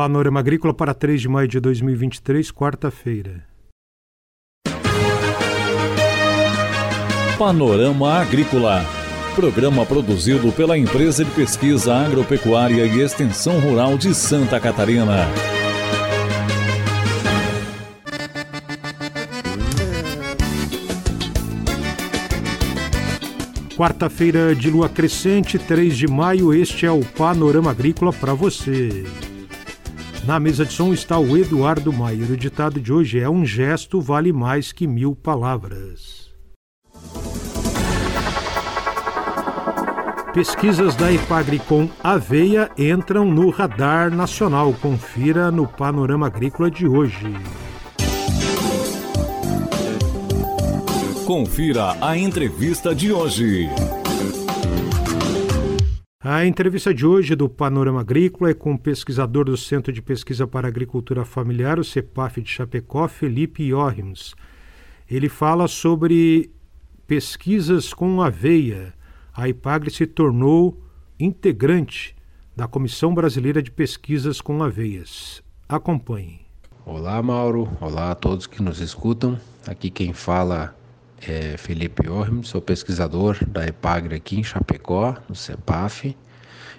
Panorama Agrícola para 3 de maio de 2023, quarta-feira. Panorama Agrícola. Programa produzido pela Empresa de Pesquisa Agropecuária e Extensão Rural de Santa Catarina. Quarta-feira de lua crescente, 3 de maio, este é o Panorama Agrícola para você. Na mesa de som está o Eduardo Maier. O ditado de hoje é: Um gesto vale mais que mil palavras. Pesquisas da Epagri com aveia entram no radar nacional. Confira no Panorama Agrícola de hoje. Confira a entrevista de hoje. A entrevista de hoje do Panorama Agrícola é com o pesquisador do Centro de Pesquisa para Agricultura Familiar, o CEPAF de Chapecó, Felipe Jorrims. Ele fala sobre pesquisas com aveia. A IPAGRE se tornou integrante da Comissão Brasileira de Pesquisas com Aveias. Acompanhe. Olá, Mauro. Olá a todos que nos escutam. Aqui quem fala é Felipe Ormes, sou pesquisador da EPAGRE aqui em Chapecó, no CEPAF,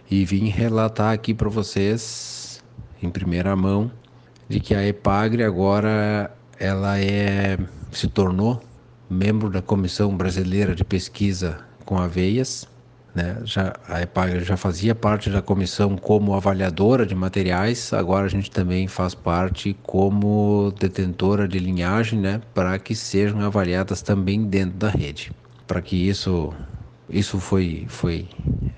e vim relatar aqui para vocês, em primeira mão, de que a EPAGRE agora ela é, se tornou membro da Comissão Brasileira de Pesquisa com Aveias, né? Já, a EPAGRE já fazia parte da comissão como avaliadora de materiais, agora a gente também faz parte como detentora de linhagem, né? para que sejam avaliadas também dentro da rede. Para que isso, isso foi, foi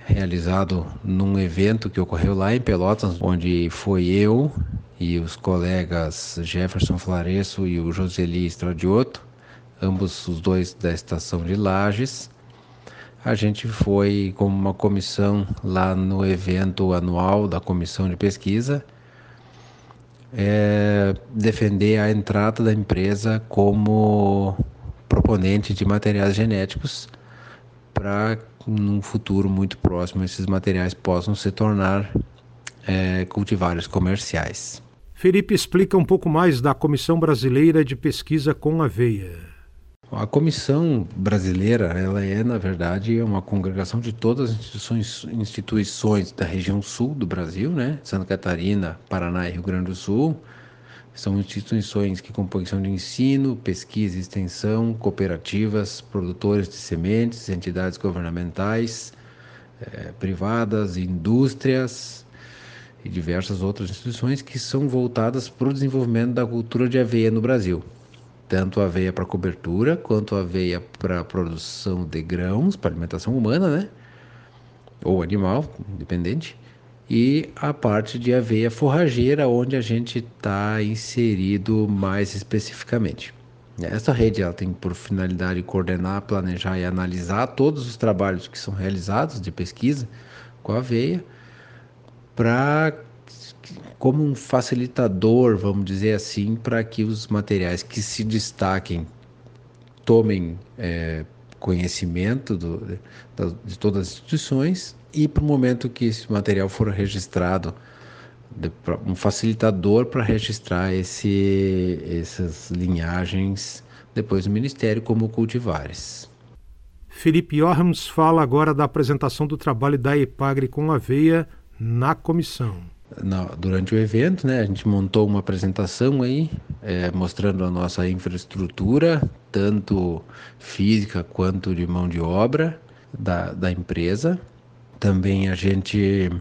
realizado num evento que ocorreu lá em Pelotas, onde foi eu e os colegas Jefferson Flaresso e o Joseli Estradioto, ambos os dois da estação de Lages, a gente foi como uma comissão lá no evento anual da comissão de pesquisa é, defender a entrada da empresa como proponente de materiais genéticos para num futuro muito próximo esses materiais possam se tornar é, cultivares comerciais. Felipe explica um pouco mais da Comissão Brasileira de Pesquisa com Aveia. A comissão brasileira, ela é, na verdade, uma congregação de todas as instituições, instituições da região sul do Brasil, né? Santa Catarina, Paraná e Rio Grande do Sul. São instituições que compõem de ensino, pesquisa e extensão, cooperativas, produtores de sementes, entidades governamentais, eh, privadas, indústrias e diversas outras instituições que são voltadas para o desenvolvimento da cultura de aveia no Brasil tanto aveia para cobertura quanto aveia para produção de grãos, para alimentação humana, né? Ou animal, independente. E a parte de aveia forrageira, onde a gente está inserido mais especificamente. Essa rede ela tem por finalidade coordenar, planejar e analisar todos os trabalhos que são realizados de pesquisa com a aveia para como um facilitador, vamos dizer assim, para que os materiais que se destaquem tomem é, conhecimento do, de, de, todas as instituições e para o momento que esse material for registrado, de, um facilitador para registrar esse, essas linhagens depois do Ministério como cultivares. Felipe Orms fala agora da apresentação do trabalho da EPAGRE com aveia na comissão na, durante o evento, né, a gente montou uma apresentação aí, é, mostrando a nossa infraestrutura, tanto física quanto de mão de obra da, da empresa. Também a gente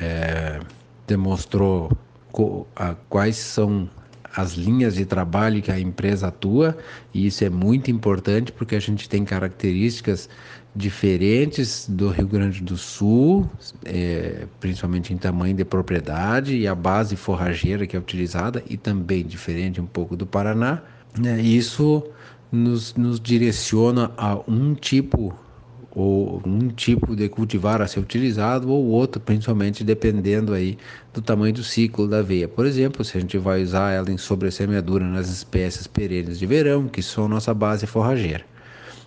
é, demonstrou co, a, quais são as linhas de trabalho que a empresa atua, e isso é muito importante porque a gente tem características diferentes do Rio Grande do Sul, é, principalmente em tamanho de propriedade e a base forrageira que é utilizada, e também diferente um pouco do Paraná. Né? Isso nos, nos direciona a um tipo ou um tipo de cultivar a ser utilizado ou outro, principalmente dependendo aí do tamanho do ciclo da aveia. Por exemplo, se a gente vai usar ela em sobressemeadura nas espécies perenes de verão, que são nossa base forrageira.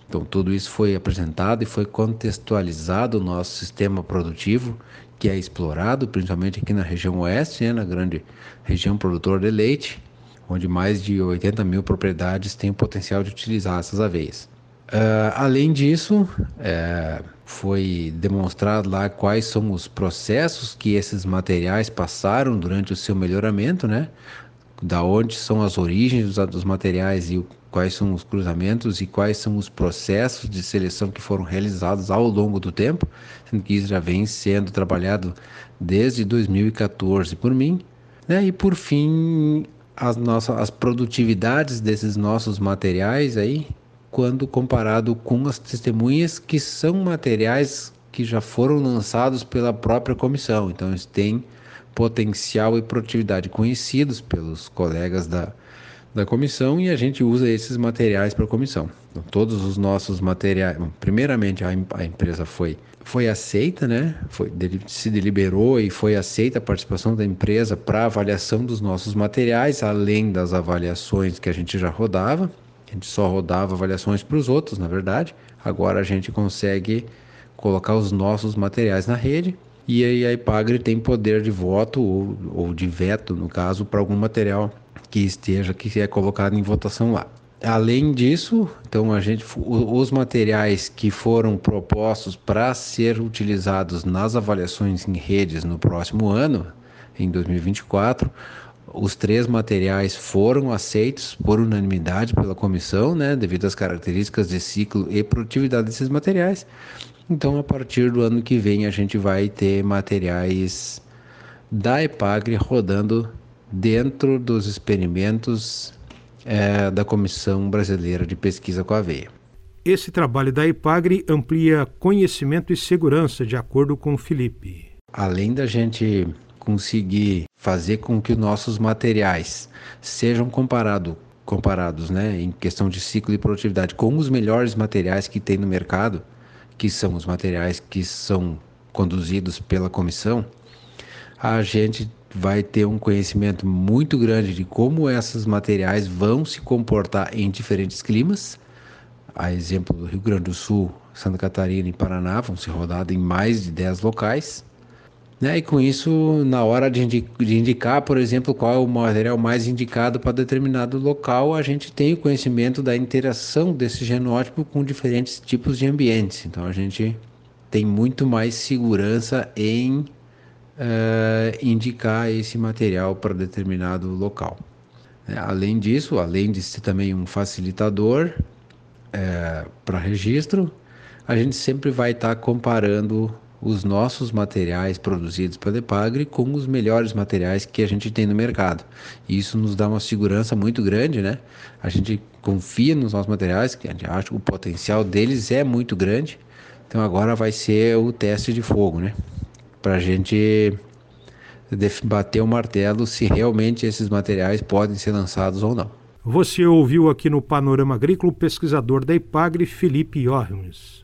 Então, tudo isso foi apresentado e foi contextualizado o nosso sistema produtivo, que é explorado principalmente aqui na região oeste, né, na grande região produtora de leite, onde mais de 80 mil propriedades têm o potencial de utilizar essas aveias. Uh, além disso, é, foi demonstrado lá quais são os processos que esses materiais passaram durante o seu melhoramento, né? Da onde são as origens dos, dos materiais e o, quais são os cruzamentos e quais são os processos de seleção que foram realizados ao longo do tempo, sendo que isso já vem sendo trabalhado desde 2014 por mim, né? E por fim, as nossas as produtividades desses nossos materiais aí quando comparado com as testemunhas que são materiais que já foram lançados pela própria comissão. Então, eles têm potencial e produtividade conhecidos pelos colegas da, da comissão e a gente usa esses materiais para a comissão. Então, todos os nossos materiais, primeiramente a, a, empresa foi foi aceita, né? Foi se deliberou e foi aceita a participação da empresa para avaliação dos nossos materiais, além das avaliações que a gente já rodava. A gente só rodava avaliações para os outros, na verdade. Agora a gente consegue colocar os nossos materiais na rede e aí a Ipagre tem poder de voto ou, ou de veto, no caso, para algum material que esteja, que é colocado em votação lá. Além disso, então a gente, os materiais que foram propostos para ser utilizados nas avaliações em redes no próximo ano, em 2024, os três materiais foram aceitos por unanimidade pela comissão, né, devido às características de ciclo e produtividade desses materiais. Então, a partir do ano que vem, a gente vai ter materiais da EPAGRE rodando dentro dos experimentos é, da Comissão Brasileira de Pesquisa com Aveia. Esse trabalho da EPAGRE amplia conhecimento e segurança, de acordo com o Felipe. Além da gente conseguir fazer com que nossos materiais sejam comparado, comparados né, em questão de ciclo e produtividade com os melhores materiais que tem no mercado, que são os materiais que são conduzidos pela comissão, a gente vai ter um conhecimento muito grande de como esses materiais vão se comportar em diferentes climas. A exemplo do Rio Grande do Sul, Santa Catarina e Paraná vão ser rodados em mais de 10 locais. Né? E com isso, na hora de, indicar, por exemplo, qual é o material mais indicado para determinado local, a gente tem o conhecimento da interação desse genótipo com diferentes tipos de ambientes. Então a gente tem muito mais segurança em uh, indicar esse material para determinado local. É, além disso, além de ser também um facilitador é, para registro, a gente sempre vai estar tá comparando os nossos materiais produzidos pela Epagre com os melhores materiais que a gente tem no mercado. E isso nos dá uma segurança muito grande, né? A gente confia nos nossos materiais, que a gente acha que o potencial deles é muito grande. Então agora vai ser o teste de fogo, né? Para a gente bater o martelo se realmente esses materiais podem ser lançados ou não. Você ouviu aqui no Panorama Agrícola o pesquisador da Ipagre, Felipe Jormes.